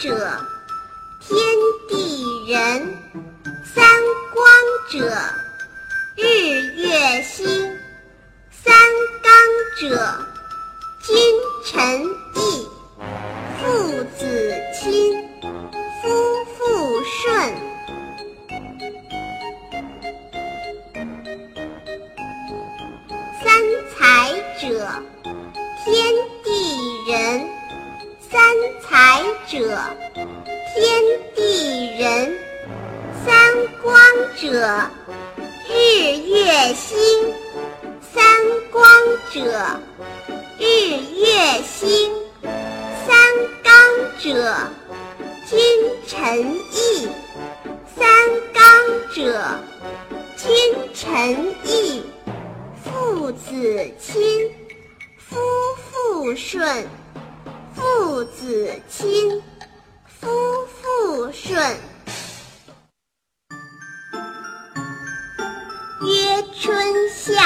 者，天地人；三光者，日月星；三纲者，君臣义；父子亲；夫妇顺。三才者，天者，天地人；三光者，日月星；三光者，日月星；三纲者，君臣义；三纲者，君臣义。父子亲，夫妇顺；父子亲，夫妇顺。曰春夏，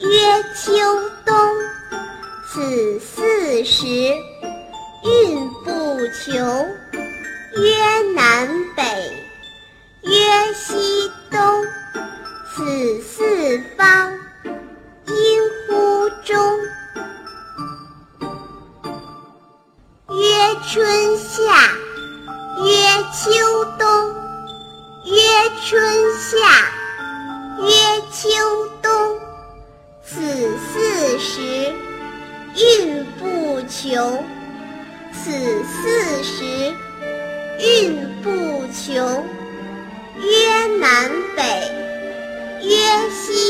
曰秋冬，此四时运不穷。曰南北，曰西春夏，曰秋冬，曰春夏，曰秋冬，此四时运不穷。此四时运不穷。曰南北，曰西。